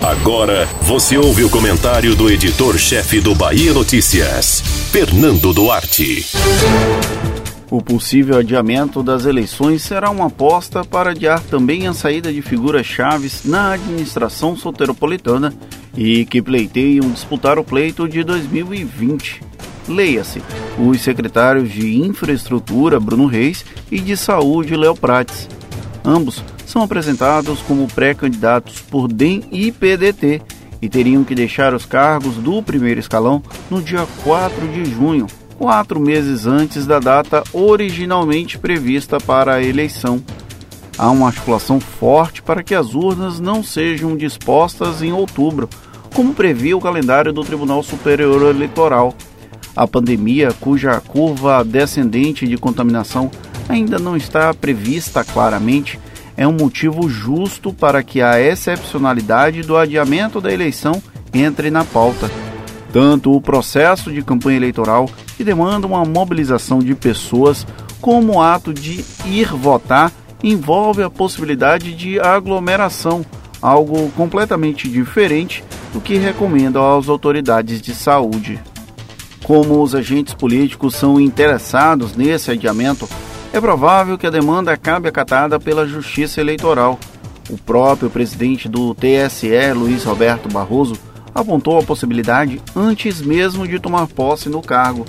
Agora você ouve o comentário do editor-chefe do Bahia Notícias, Fernando Duarte. O possível adiamento das eleições será uma aposta para adiar também a saída de figuras chaves na administração soteropolitana e que pleiteiam disputar o pleito de 2020. Leia-se, os secretários de Infraestrutura, Bruno Reis, e de Saúde, Léo Prates. Ambos são apresentados como pré-candidatos por DEM e PDT e teriam que deixar os cargos do primeiro escalão no dia 4 de junho, quatro meses antes da data originalmente prevista para a eleição. Há uma articulação forte para que as urnas não sejam dispostas em outubro, como previa o calendário do Tribunal Superior Eleitoral. A pandemia, cuja curva descendente de contaminação ainda não está prevista claramente, é um motivo justo para que a excepcionalidade do adiamento da eleição entre na pauta. Tanto o processo de campanha eleitoral, que demanda uma mobilização de pessoas, como o ato de ir votar envolve a possibilidade de aglomeração, algo completamente diferente do que recomendam as autoridades de saúde. Como os agentes políticos são interessados nesse adiamento, é provável que a demanda acabe acatada pela Justiça Eleitoral. O próprio presidente do TSE, Luiz Roberto Barroso, apontou a possibilidade antes mesmo de tomar posse no cargo.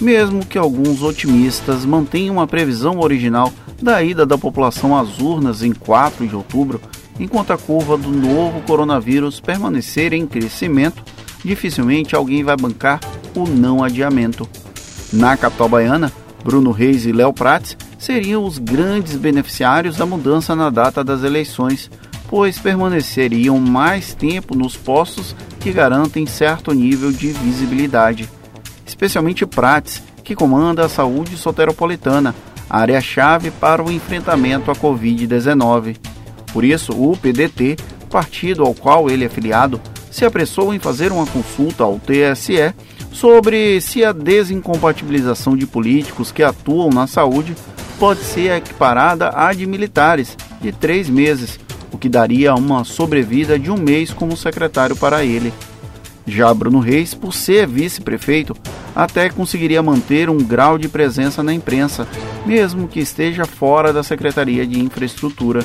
Mesmo que alguns otimistas mantenham a previsão original da ida da população às urnas em 4 de outubro, enquanto a curva do novo coronavírus permanecer em crescimento, dificilmente alguém vai bancar o não adiamento. Na capital baiana, Bruno Reis e Léo Prates seriam os grandes beneficiários da mudança na data das eleições, pois permaneceriam mais tempo nos postos que garantem certo nível de visibilidade. Especialmente Prates, que comanda a saúde soteropolitana, área-chave para o enfrentamento à Covid-19. Por isso, o PDT, partido ao qual ele é filiado, se apressou em fazer uma consulta ao TSE sobre se a desincompatibilização de políticos que atuam na saúde pode ser equiparada à de militares, de três meses, o que daria uma sobrevida de um mês como secretário para ele. Já Bruno Reis, por ser vice-prefeito, até conseguiria manter um grau de presença na imprensa, mesmo que esteja fora da Secretaria de Infraestrutura.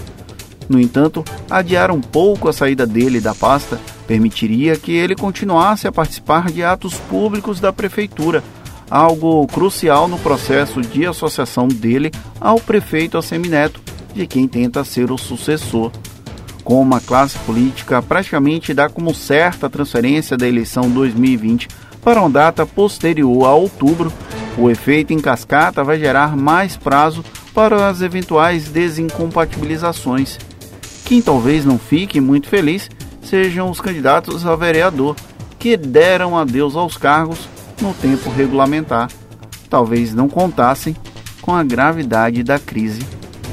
No entanto, adiar um pouco a saída dele da pasta permitiria que ele continuasse a participar de atos públicos da prefeitura, algo crucial no processo de associação dele ao prefeito Assemineto, de quem tenta ser o sucessor com uma classe política praticamente dá como certa a transferência da eleição 2020 para uma data posterior a outubro, o efeito em cascata vai gerar mais prazo para as eventuais desincompatibilizações. Quem talvez não fique muito feliz sejam os candidatos a vereador, que deram adeus aos cargos no tempo regulamentar. Talvez não contassem com a gravidade da crise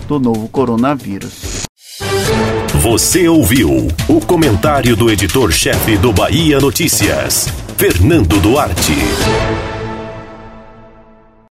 do novo coronavírus. Você ouviu o comentário do editor-chefe do Bahia Notícias, Fernando Duarte.